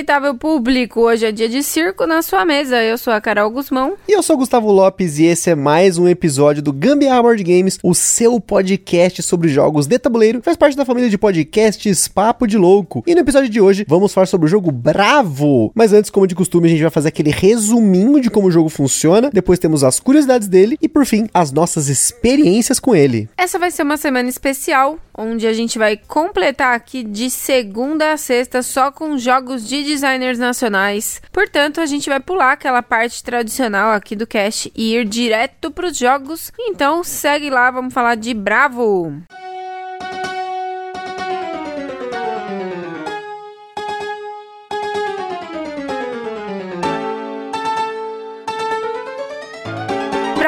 Respeitável público, hoje é dia de circo na sua mesa. Eu sou a Carol Guzmão. E eu sou o Gustavo Lopes e esse é mais um episódio do Gambiarra Board Games, o seu podcast sobre jogos de tabuleiro. Faz parte da família de podcasts Papo de Louco. E no episódio de hoje vamos falar sobre o jogo Bravo. Mas antes, como de costume, a gente vai fazer aquele resuminho de como o jogo funciona. Depois temos as curiosidades dele e por fim, as nossas experiências com ele. Essa vai ser uma semana especial, onde a gente vai completar aqui de segunda a sexta só com jogos de designers nacionais. Portanto, a gente vai pular aquela parte tradicional aqui do cast e ir direto para os jogos. Então, segue lá, vamos falar de Bravo.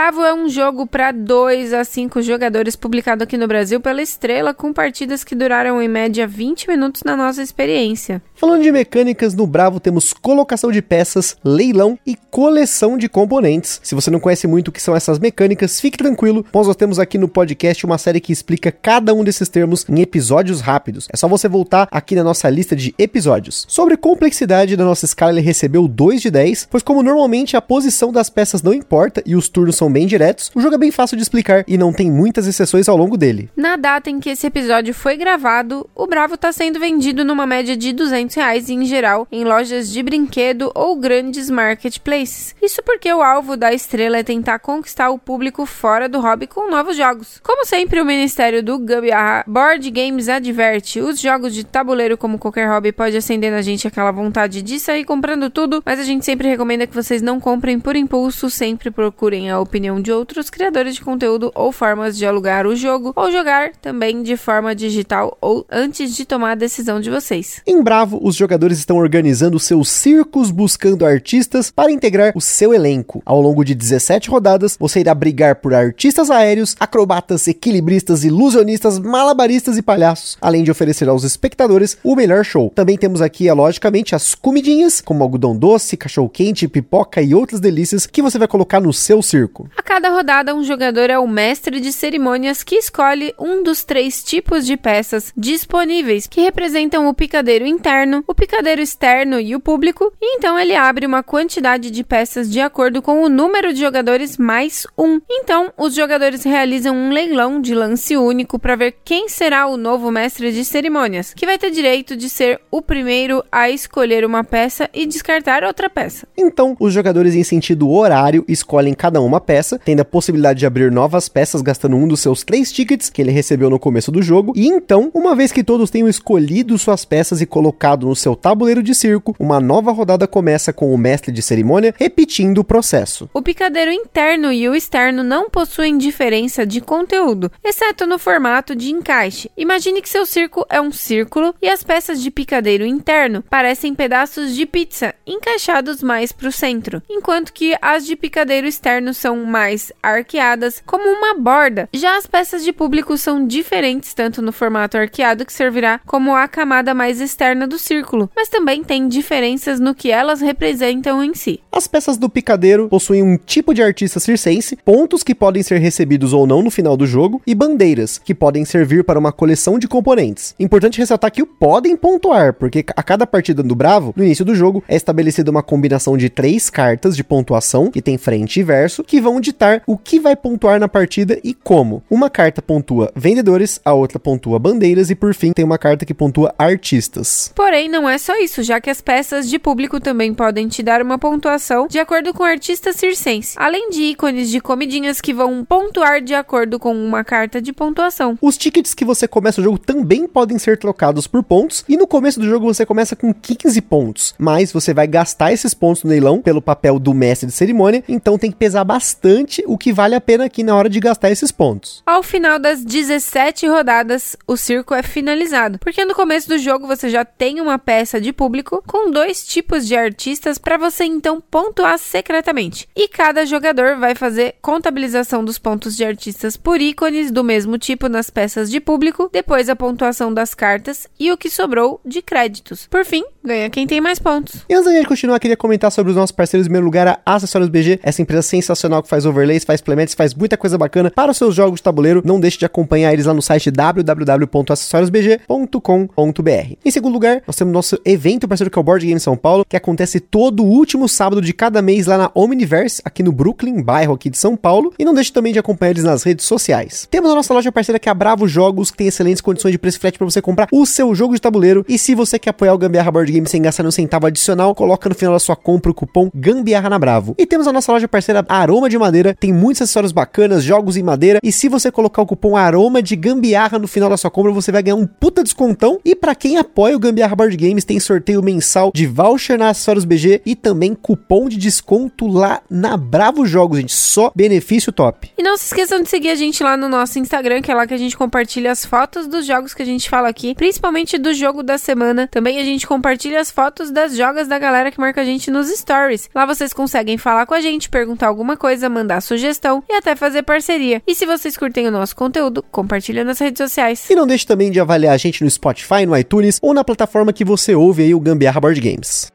Bravo é um jogo para 2 a 5 jogadores publicado aqui no Brasil pela Estrela, com partidas que duraram em média 20 minutos na nossa experiência. Falando de mecânicas, no Bravo temos colocação de peças, leilão e coleção de componentes. Se você não conhece muito o que são essas mecânicas, fique tranquilo, pois nós temos aqui no podcast uma série que explica cada um desses termos em episódios rápidos. É só você voltar aqui na nossa lista de episódios. Sobre complexidade da nossa escala, ele recebeu 2 de 10, pois como normalmente a posição das peças não importa e os turnos são bem diretos, o jogo é bem fácil de explicar e não tem muitas exceções ao longo dele. Na data em que esse episódio foi gravado, o Bravo está sendo vendido numa média de 200 reais em geral em lojas de brinquedo ou grandes marketplaces. Isso porque o alvo da estrela é tentar conquistar o público fora do hobby com novos jogos. Como sempre, o Ministério do Gambiarra Board Games adverte: os jogos de tabuleiro, como qualquer hobby, pode acender na gente aquela vontade de sair comprando tudo, mas a gente sempre recomenda que vocês não comprem por impulso, sempre procurem a opinião de outros criadores de conteúdo ou formas de alugar o jogo ou jogar também de forma digital ou antes de tomar a decisão de vocês. Em Bravo, os jogadores estão organizando seus circos buscando artistas para integrar o seu elenco. Ao longo de 17 rodadas, você irá brigar por artistas aéreos, acrobatas, equilibristas, ilusionistas, malabaristas e palhaços, além de oferecer aos espectadores o melhor show. Também temos aqui, logicamente, as comidinhas, como algodão doce, cachorro quente, pipoca e outras delícias que você vai colocar no seu circo. A cada rodada, um jogador é o mestre de cerimônias que escolhe um dos três tipos de peças disponíveis, que representam o picadeiro interno, o picadeiro externo e o público, e então ele abre uma quantidade de peças de acordo com o número de jogadores mais um. Então, os jogadores realizam um leilão de lance único para ver quem será o novo mestre de cerimônias, que vai ter direito de ser o primeiro a escolher uma peça e descartar outra peça. Então, os jogadores em sentido horário escolhem cada uma peça, tendo a possibilidade de abrir novas peças gastando um dos seus três tickets que ele recebeu no começo do jogo. E então, uma vez que todos tenham escolhido suas peças e colocado no seu tabuleiro de circo, uma nova rodada começa com o mestre de cerimônia repetindo o processo. O picadeiro interno e o externo não possuem diferença de conteúdo, exceto no formato de encaixe. Imagine que seu circo é um círculo e as peças de picadeiro interno parecem pedaços de pizza encaixados mais para o centro, enquanto que as de picadeiro externo são mais arqueadas, como uma borda. Já as peças de público são diferentes tanto no formato arqueado que servirá como a camada mais externa do círculo, mas também tem diferenças no que elas representam em si. As peças do picadeiro possuem um tipo de artista circense, pontos que podem ser recebidos ou não no final do jogo e bandeiras, que podem servir para uma coleção de componentes. Importante ressaltar que o podem pontuar, porque a cada partida do Bravo, no início do jogo, é estabelecida uma combinação de três cartas de pontuação, que tem frente e verso, que vão ditar o que vai pontuar na partida e como. Uma carta pontua vendedores, a outra pontua bandeiras e por fim tem uma carta que pontua artistas. Porém, não é só isso, já que as peças de público também podem te dar uma pontuação de acordo com o artista circense, além de ícones de comidinhas que vão pontuar de acordo com uma carta de pontuação. Os tickets que você começa o jogo também podem ser trocados por pontos e no começo do jogo você começa com 15 pontos, mas você vai gastar esses pontos no leilão pelo papel do mestre de cerimônia, então tem que pesar bastante bastante o que vale a pena aqui na hora de gastar esses pontos. Ao final das 17 rodadas, o circo é finalizado, porque no começo do jogo você já tem uma peça de público com dois tipos de artistas para você então pontuar secretamente. E cada jogador vai fazer contabilização dos pontos de artistas por ícones do mesmo tipo nas peças de público, depois a pontuação das cartas e o que sobrou de créditos. Por fim, ganha quem tem mais pontos. E antes da gente continuar, queria comentar sobre os nossos parceiros. Em primeiro lugar, a Acessórios BG, essa empresa sensacional que faz overlays, faz implementos, faz muita coisa bacana para os seus jogos de tabuleiro. Não deixe de acompanhar eles lá no site www.acessoriosbg.com.br. Em segundo lugar, nós temos nosso evento parceiro que é o Board Game São Paulo, que acontece todo último sábado de cada mês lá na Omniverse, aqui no Brooklyn, bairro aqui de São Paulo. E não deixe também de acompanhar eles nas redes sociais. Temos a nossa loja parceira que é a Bravo Jogos, que tem excelentes condições de preço frete para você comprar o seu jogo de tabuleiro. E se você quer apoiar o Gambiarra Board Game sem gastar um centavo adicional, coloca no final da sua compra o cupom Gambiarra na Bravo. E temos a nossa loja parceira Aroma de Madeira, tem muitos acessórios bacanas, jogos em madeira. E se você colocar o cupom Aroma de Gambiarra no final da sua compra, você vai ganhar um puta descontão. E para quem apoia o Gambiarra Board Games, tem sorteio mensal de voucher na Acessórios BG e também cupom de desconto lá na Bravo Jogos, gente. Só benefício top. E não se esqueçam de seguir a gente lá no nosso Instagram, que é lá que a gente compartilha as fotos dos jogos que a gente fala aqui, principalmente do jogo da semana. Também a gente compartilha as fotos das jogas da galera que marca a gente nos stories. Lá vocês conseguem falar com a gente, perguntar alguma coisa, mandar sugestão e até fazer parceria. E se vocês curtem o nosso conteúdo, compartilha nas redes sociais. E não deixe também de avaliar a gente no Spotify, no iTunes ou na plataforma que você ouve aí o Gambiarra Board Games.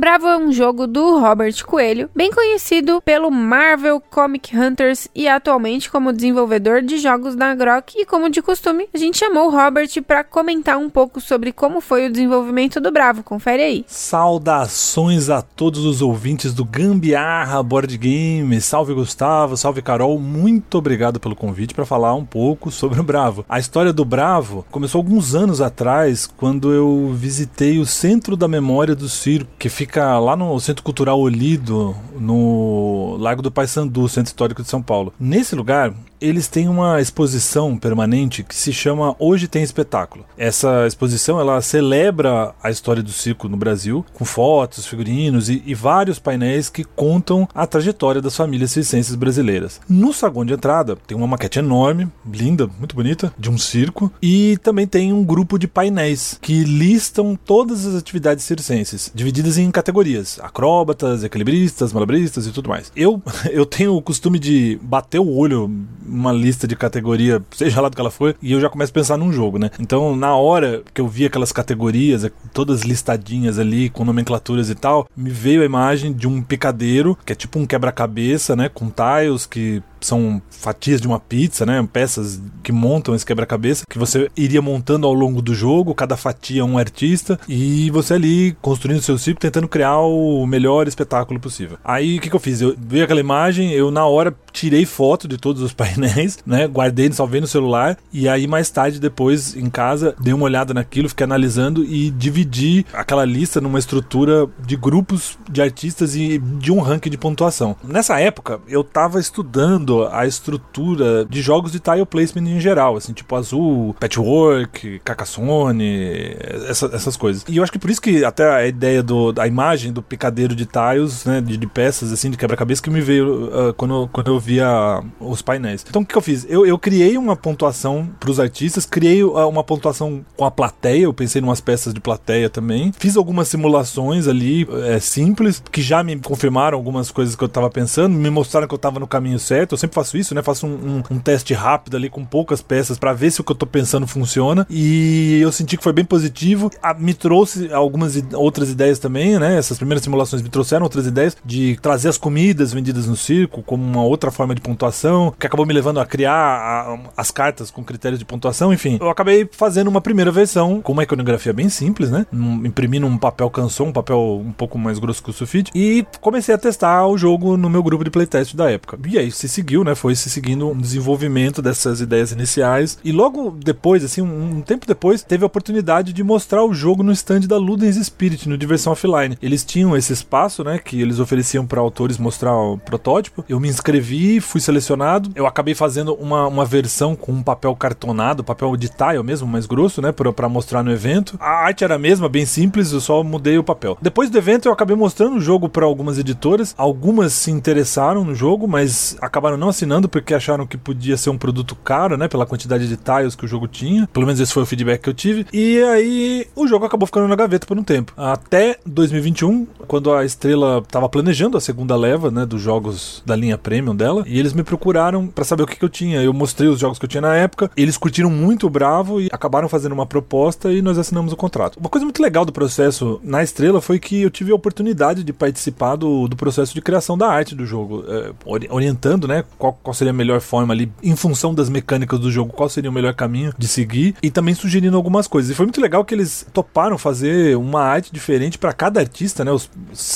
Bravo é um jogo do Robert Coelho, bem conhecido pelo Marvel Comic Hunters e atualmente como desenvolvedor de jogos da Grok. E como de costume, a gente chamou o Robert para comentar um pouco sobre como foi o desenvolvimento do Bravo. Confere aí. Saudações a todos os ouvintes do Gambiarra Board Game. Salve Gustavo, salve Carol. Muito obrigado pelo convite para falar um pouco sobre o Bravo. A história do Bravo começou alguns anos atrás, quando eu visitei o Centro da Memória do Circo, que fica fica lá no Centro Cultural Olido, no Lago do Paissandu, Centro Histórico de São Paulo. Nesse lugar, eles têm uma exposição permanente que se chama Hoje Tem Espetáculo. Essa exposição ela celebra a história do circo no Brasil, com fotos, figurinos e, e vários painéis que contam a trajetória das famílias circenses brasileiras. No saguão de entrada tem uma maquete enorme, linda, muito bonita, de um circo, e também tem um grupo de painéis que listam todas as atividades circenses, divididas em categorias: acróbatas, equilibristas, malabristas e tudo mais. Eu, eu tenho o costume de bater o olho uma lista de categoria, seja lá do que ela for, e eu já começo a pensar num jogo, né? Então, na hora que eu vi aquelas categorias, todas listadinhas ali, com nomenclaturas e tal, me veio a imagem de um picadeiro, que é tipo um quebra-cabeça, né? Com tiles que são fatias de uma pizza, né? Peças que montam esse quebra-cabeça, que você iria montando ao longo do jogo, cada fatia um artista, e você ali construindo seu circo, tentando criar o melhor espetáculo possível. Aí o que, que eu fiz? Eu vi aquela imagem, eu na hora tirei foto de todos os painéis, né? Guardei, salvei no celular, e aí mais tarde, depois, em casa, dei uma olhada naquilo, fiquei analisando e dividi aquela lista numa estrutura de grupos de artistas e de um ranking de pontuação. Nessa época, eu tava estudando a estrutura de jogos de tile placement em geral, assim, tipo Azul, Patchwork, Carcassonne, essa, essas coisas. E eu acho que por isso que até a ideia do, a imagem do picadeiro de tiles, né, de, de peças, assim, de quebra-cabeça que me veio uh, quando, quando eu via os painéis. Então o que, eu fiz? Eu, eu criei uma pontuação para os artistas, criei uh, uma pontuação com a plateia, eu pensei em umas peças de plateia também, fiz algumas simulações ali é, simples, que já me confirmaram algumas coisas que eu estava pensando, me mostraram que eu estava no caminho certo, sempre faço isso, né? Faço um, um, um teste rápido ali com poucas peças para ver se o que eu tô pensando funciona. E eu senti que foi bem positivo. Ah, me trouxe algumas outras ideias também, né? Essas primeiras simulações me trouxeram outras ideias de trazer as comidas vendidas no circo como uma outra forma de pontuação, que acabou me levando a criar a, as cartas com critérios de pontuação. Enfim, eu acabei fazendo uma primeira versão com uma iconografia bem simples, né? Um, imprimindo um papel canson, um papel um pouco mais grosso que o sulfite, e comecei a testar o jogo no meu grupo de playtest da época. E aí se seguiu seguiu, né? Foi se seguindo um desenvolvimento dessas ideias iniciais. E logo depois, assim, um, um tempo depois, teve a oportunidade de mostrar o jogo no stand da Ludens Spirit, no Diversão Offline. Eles tinham esse espaço, né? Que eles ofereciam para autores mostrar o protótipo. Eu me inscrevi vi, fui selecionado. Eu acabei fazendo uma, uma versão com um papel cartonado, papel de tile mesmo, mais grosso, né? Pra mostrar no evento. A arte era a mesma, bem simples, eu só mudei o papel. Depois do evento, eu acabei mostrando o jogo para algumas editoras. Algumas se interessaram no jogo, mas acabaram não assinando porque acharam que podia ser um produto caro, né? Pela quantidade de tiles que o jogo tinha. Pelo menos esse foi o feedback que eu tive. E aí o jogo acabou ficando na gaveta por um tempo. Até 2021, quando a Estrela estava planejando a segunda leva, né? Dos jogos da linha premium dela. E eles me procuraram para saber o que, que eu tinha. Eu mostrei os jogos que eu tinha na época. Eles curtiram muito o Bravo e acabaram fazendo uma proposta e nós assinamos o contrato. Uma coisa muito legal do processo na Estrela foi que eu tive a oportunidade de participar do, do processo de criação da arte do jogo, é, orientando, né, qual, qual seria a melhor forma ali, em função das mecânicas do jogo, qual seria o melhor caminho de seguir e também sugerindo algumas coisas. E foi muito legal que eles toparam fazer uma arte diferente para cada artista, né? Os,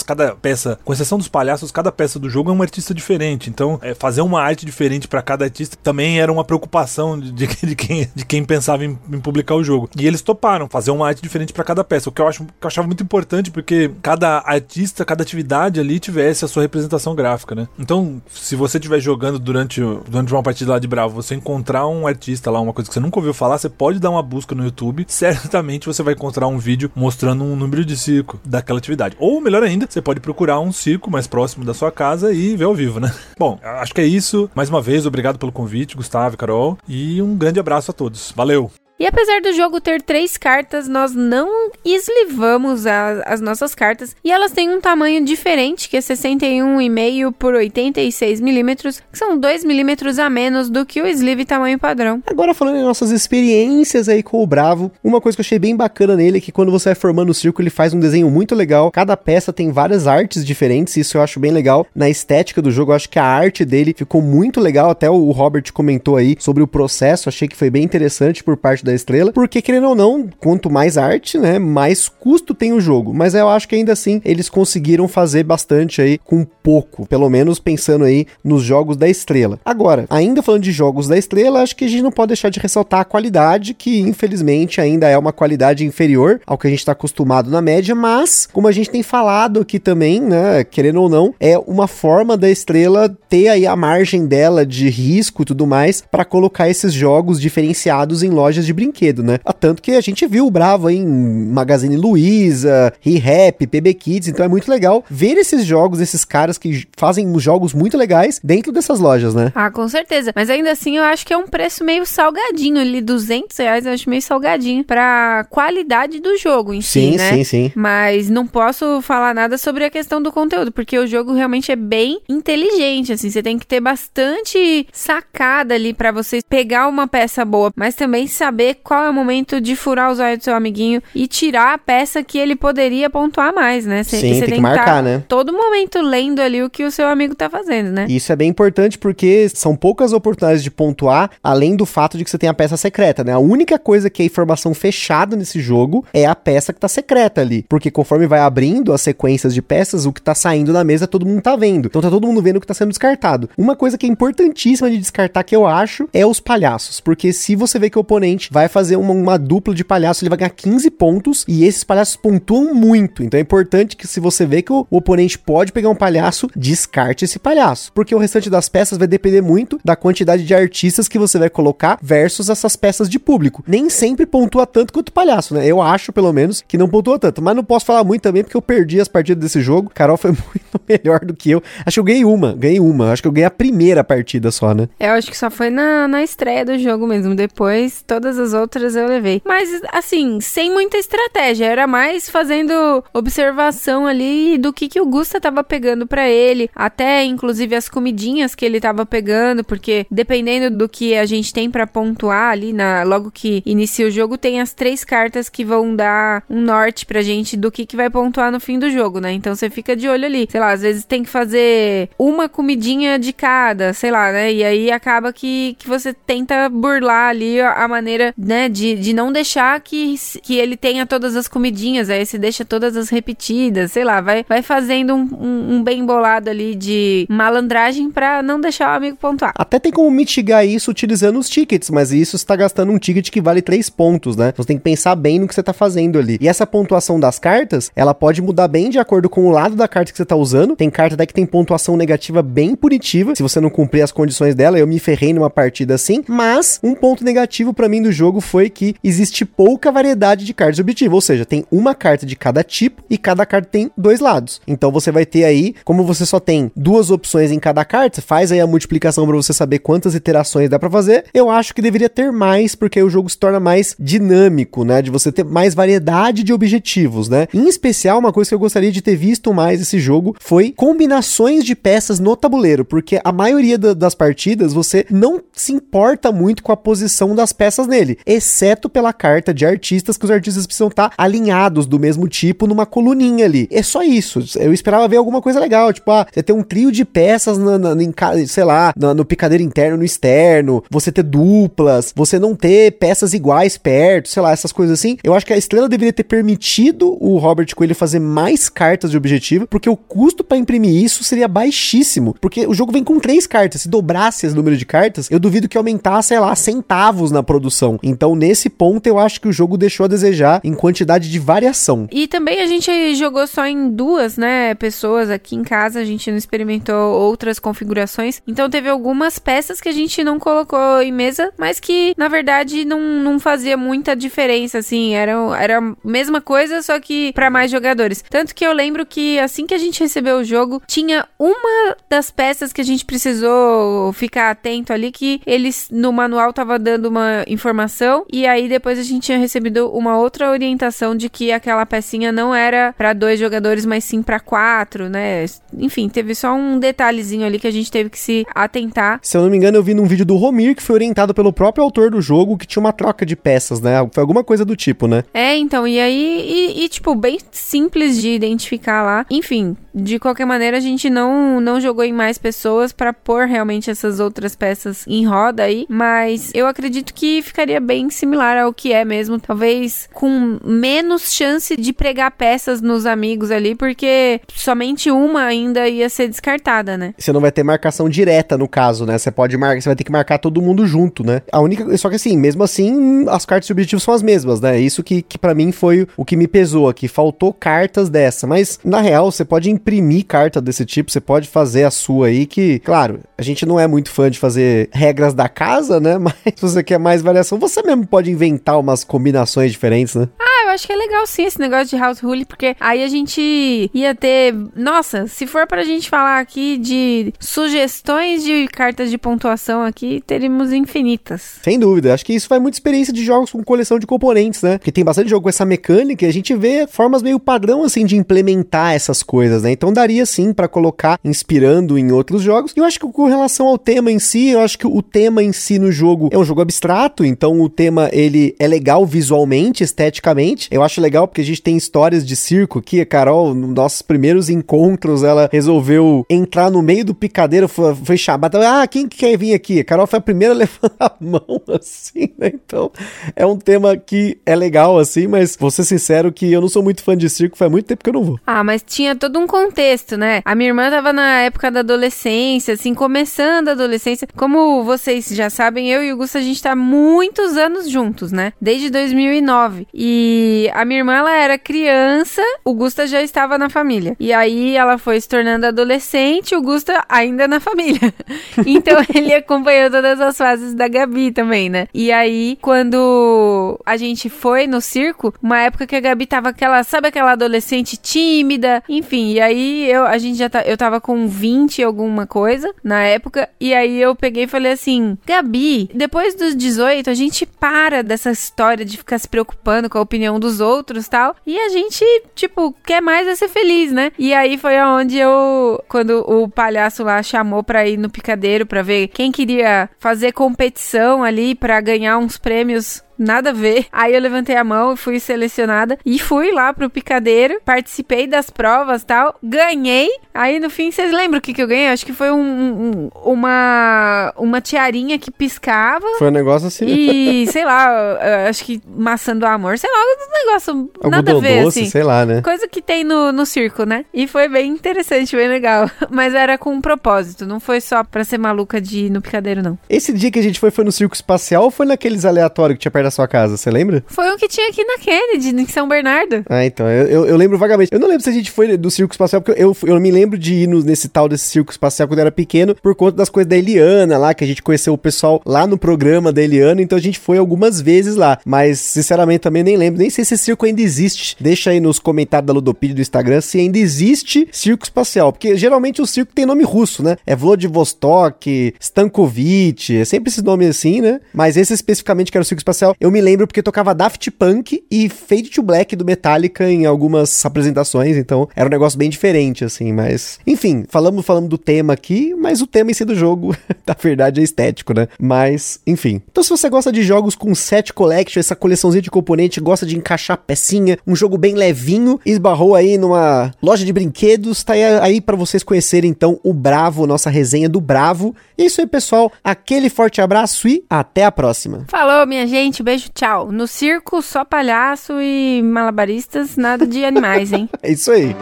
cada peça, com exceção dos palhaços, cada peça do jogo é um artista diferente. Então, é, fazer uma arte diferente para cada artista também era uma preocupação de, de, de, quem, de quem pensava em, em, publicar o jogo. E eles toparam fazer uma arte diferente para cada peça, o que eu, acho, que eu achava muito importante, porque cada artista, cada atividade ali tivesse a sua representação gráfica, né? Então, se você estiver jogando durante, durante uma partida lá de Bravo, você encontrar um artista lá, uma coisa que você nunca ouviu falar, você pode dar uma busca no YouTube, certamente você vai encontrar um vídeo mostrando um número de circo daquela atividade. Ou melhor ainda, você pode procurar um circo mais próximo da sua casa e ver ao vivo, né? Bom, acho que é isso. Mais uma vez, obrigado pelo convite, Gustavo e Carol, e um grande abraço a todos. Valeu! E apesar do jogo ter três cartas, nós não eslivamos a, as nossas cartas e elas têm um tamanho diferente, que é 61,5 por 86 milímetros, que são 2 milímetros a menos do que o sleeve tamanho padrão. Agora falando em nossas experiências aí com o Bravo, uma coisa que eu achei bem bacana nele é que quando você vai formando o círculo, ele faz um desenho muito legal. Cada peça tem várias artes diferentes, isso eu acho bem legal. Na estética do jogo, eu acho que a arte dele ficou muito legal. Até o Robert comentou aí sobre o processo, achei que foi bem interessante por parte da estrela, porque querendo ou não, quanto mais arte, né, mais custo tem o jogo. Mas eu acho que ainda assim eles conseguiram fazer bastante aí com pouco, pelo menos pensando aí nos jogos da estrela. Agora, ainda falando de jogos da estrela, acho que a gente não pode deixar de ressaltar a qualidade, que infelizmente ainda é uma qualidade inferior ao que a gente está acostumado na média, mas como a gente tem falado aqui também, né, querendo ou não, é uma forma da estrela ter aí a margem dela de risco e tudo mais para colocar esses jogos diferenciados em lojas de brinquedo, né? A tanto que a gente viu o Bravo em Magazine Luiza, ReHap, PB Kids, então é muito legal ver esses jogos, esses caras que fazem jogos muito legais dentro dessas lojas, né? Ah, com certeza. Mas ainda assim eu acho que é um preço meio salgadinho ali, 200 reais eu acho meio salgadinho pra qualidade do jogo em sim, si, né? Sim, sim, Mas não posso falar nada sobre a questão do conteúdo, porque o jogo realmente é bem inteligente, assim, você tem que ter bastante sacada ali para você pegar uma peça boa, mas também saber saber qual é o momento de furar os olhos do seu amiguinho e tirar a peça que ele poderia pontuar mais, né? Cê, Sim, tem, tem que marcar, né? Todo momento lendo ali o que o seu amigo tá fazendo, né? Isso é bem importante porque são poucas oportunidades de pontuar, além do fato de que você tem a peça secreta, né? A única coisa que é informação fechada nesse jogo é a peça que tá secreta ali. Porque conforme vai abrindo as sequências de peças, o que tá saindo da mesa todo mundo tá vendo. Então tá todo mundo vendo o que tá sendo descartado. Uma coisa que é importantíssima de descartar que eu acho é os palhaços. Porque se você vê que o oponente vai fazer uma, uma dupla de palhaço, ele vai ganhar 15 pontos e esses palhaços pontuam muito. Então é importante que se você vê que o, o oponente pode pegar um palhaço, descarte esse palhaço, porque o restante das peças vai depender muito da quantidade de artistas que você vai colocar versus essas peças de público. Nem sempre pontua tanto quanto o palhaço, né? Eu acho, pelo menos, que não pontua tanto, mas não posso falar muito também porque eu perdi as partidas desse jogo. Carol foi muito melhor do que eu. Acho que eu ganhei uma, ganhei uma. Acho que eu ganhei a primeira partida só, né? Eu acho que só foi na, na estreia do jogo mesmo. Depois, todas as outras eu levei. Mas, assim, sem muita estratégia. Era mais fazendo observação ali do que, que o Gusta tava pegando para ele. Até, inclusive, as comidinhas que ele tava pegando. Porque, dependendo do que a gente tem para pontuar ali, na, logo que inicia o jogo, tem as três cartas que vão dar um norte pra gente do que, que vai pontuar no fim do jogo, né? Então você fica de olho ali. Sei lá, às vezes tem que fazer uma comidinha de cada, sei lá, né? E aí acaba que, que você tenta burlar ali a maneira, né, de, de não deixar que, que ele tenha todas as comidinhas, aí você deixa todas as repetidas, sei lá, vai, vai fazendo um, um, um bem bolado ali de malandragem para não deixar o amigo pontuar. Até tem como mitigar isso utilizando os tickets, mas isso está gastando um ticket que vale 3 pontos, né? Então você tem que pensar bem no que você tá fazendo ali. E essa pontuação das cartas, ela pode mudar bem de acordo com o lado da carta que você tá usando. Tem carta até que tem pontuação negativa bem punitiva, se você não cumprir as condições dela. Eu me ferrei numa partida assim, mas um ponto negativo para mim do jogo foi que existe pouca variedade de cartas de objetivo, ou seja, tem uma carta de cada tipo e cada carta tem dois lados. Então você vai ter aí, como você só tem duas opções em cada carta, faz aí a multiplicação para você saber quantas iterações dá para fazer. Eu acho que deveria ter mais, porque o jogo se torna mais dinâmico, né? De você ter mais variedade de objetivos, né? Em especial, uma coisa que eu gostaria de ter visto mais esse jogo foi combinações de peças no tabuleiro, porque a maioria da, das partidas você não se importa muito com a posição das peças nele, exceto pela carta de artistas que os artistas precisam estar tá alinhados do mesmo tipo numa coluninha ali. É só isso. Eu esperava ver alguma coisa legal, tipo, ah, você ter um trio de peças na, na, em, sei lá, no, no picadeiro interno, no externo, você ter duplas, você não ter peças iguais perto, sei lá, essas coisas assim. Eu acho que a estrela deveria ter permitido o Robert Coelho fazer mais cartas de objetivo, porque o custo para imprimir isso seria baixíssimo, porque o jogo vem com três cartas. Se dobrasse esse número de cartas, eu duvido que aumentasse, sei lá, centavos na produção. Então, nesse ponto, eu acho que o jogo deixou a desejar em quantidade de variação. E também a gente jogou só em duas, né, pessoas aqui em casa, a gente não experimentou outras configurações. Então, teve algumas peças que a gente não colocou em mesa, mas que, na verdade, não, não fazia muita diferença, assim. Era, era a mesma coisa, só que para mais jogadores. Tanto que eu lembro que assim que a gente recebeu o jogo, tinha uma das peças que a gente precisou ficar atento ali, que eles no manual tava dando uma informação, e aí depois a gente tinha recebido uma outra orientação de que aquela pecinha não era para dois jogadores, mas sim para quatro, né? Enfim, teve só um detalhezinho ali que a gente teve que se atentar. Se eu não me engano, eu vi num vídeo do Romir que foi orientado pelo próprio autor do jogo que tinha uma troca de peças, né? Foi alguma coisa do tipo, né? É, então, e aí, e, e tipo, bem simples de identificar lá. Enfim, de qualquer maneira, a gente não, não jogou em mais pessoas para pôr realmente essas outras peças em roda aí, mas eu acredito que ficaria bem similar ao que é mesmo, talvez com menos chance de pregar peças nos amigos ali, porque somente uma ainda ia ser descartada, né? Você não vai ter marcação direta no caso, né? Você pode marcar, você vai ter que marcar todo mundo junto, né? A única, só que assim, mesmo assim, as cartas de objetivo são as mesmas, né? Isso que, que para mim foi o que me pesou aqui, faltou cartas dessa, mas na real você pode imprimir carta desse tipo, você pode fazer a sua aí, que, claro, a gente não é muito fã de fazer regras da casa, né? Mas se você quer mais variação, você mesmo pode inventar umas combinações diferentes, né? Ah, acho que é legal sim esse negócio de house rule, porque aí a gente ia ter. Nossa, se for pra gente falar aqui de sugestões de cartas de pontuação aqui, teríamos infinitas. Sem dúvida, acho que isso vai muita experiência de jogos com coleção de componentes, né? Porque tem bastante jogo com essa mecânica e a gente vê formas meio padrão assim de implementar essas coisas, né? Então daria sim para colocar inspirando em outros jogos. E eu acho que com relação ao tema em si, eu acho que o tema em si no jogo é um jogo abstrato, então o tema ele é legal visualmente, esteticamente. Eu acho legal porque a gente tem histórias de circo aqui, a Carol, nos nossos primeiros encontros, ela resolveu entrar no meio do picadeiro, foi, foi chamada, ah, quem que quer vir aqui? A Carol foi a primeira a levantar a mão, assim, né? Então, é um tema que é legal, assim, mas vou ser sincero que eu não sou muito fã de circo, faz muito tempo que eu não vou. Ah, mas tinha todo um contexto, né? A minha irmã tava na época da adolescência, assim, começando a adolescência. Como vocês já sabem, eu e o Gusto, a gente tá muitos anos juntos, né? Desde 2009. E a minha irmã, ela era criança, o Gusta já estava na família. E aí ela foi se tornando adolescente, o Gusta ainda na família. então ele acompanhou todas as fases da Gabi também, né? E aí, quando a gente foi no circo, uma época que a Gabi tava aquela, sabe aquela adolescente tímida, enfim, e aí eu, a gente já tá, eu tava com 20 alguma coisa na época, e aí eu peguei e falei assim: Gabi, depois dos 18, a gente para dessa história de ficar se preocupando com a opinião dos outros tal, e a gente, tipo, quer mais é ser feliz, né? E aí foi aonde eu, quando o palhaço lá chamou pra ir no picadeiro pra ver quem queria fazer competição ali pra ganhar uns prêmios nada a ver. Aí eu levantei a mão e fui selecionada e fui lá pro picadeiro, participei das provas tal, ganhei. Aí no fim, vocês lembram o que, que eu ganhei? Acho que foi um, um, uma, uma tiarinha que piscava. Foi um negócio assim. E, sei lá, acho que maçã do amor, sei lá, um negócio nada a ver, doce, assim. sei lá, né? Coisa que tem no, no circo, né? E foi bem interessante, bem legal. Mas era com um propósito, não foi só pra ser maluca de ir no picadeiro, não. Esse dia que a gente foi, foi no circo espacial ou foi naqueles aleatórios que tinha perto da sua casa, você lembra? Foi um que tinha aqui na Kennedy, em São Bernardo. Ah, então, eu, eu, eu lembro vagamente. Eu não lembro se a gente foi do circo espacial, porque eu, eu me lembro de ir no, nesse tal desse circo espacial quando eu era pequeno, por conta das coisas da Eliana lá, que a gente conheceu o pessoal lá no programa da Eliana, então a gente foi algumas vezes lá. Mas, sinceramente, também nem lembro, nem sei se esse circo ainda existe. Deixa aí nos comentários da Ludopedia do Instagram se ainda existe circo espacial, porque geralmente o circo tem nome russo, né? É Vladivostok, Stankovic, é sempre esses nomes assim, né? Mas esse especificamente que era o circo espacial, eu me lembro porque tocava Daft Punk e Fade to Black do Metallica em algumas apresentações, então era um negócio bem diferente, assim, mas... Enfim, falamos, falamos do tema aqui, mas o tema em si do jogo, na verdade, é estético, né? Mas, enfim. Então se você gosta de jogos com set collection, essa coleçãozinha de componente, gosta de encaixar pecinha, um jogo bem levinho, esbarrou aí numa loja de brinquedos, tá aí, aí para vocês conhecerem então o Bravo, nossa resenha do Bravo. E é isso aí, pessoal. Aquele forte abraço e até a próxima. Falou, minha gente. Beijo, tchau. No circo, só palhaço e malabaristas, nada de animais, hein? é isso aí.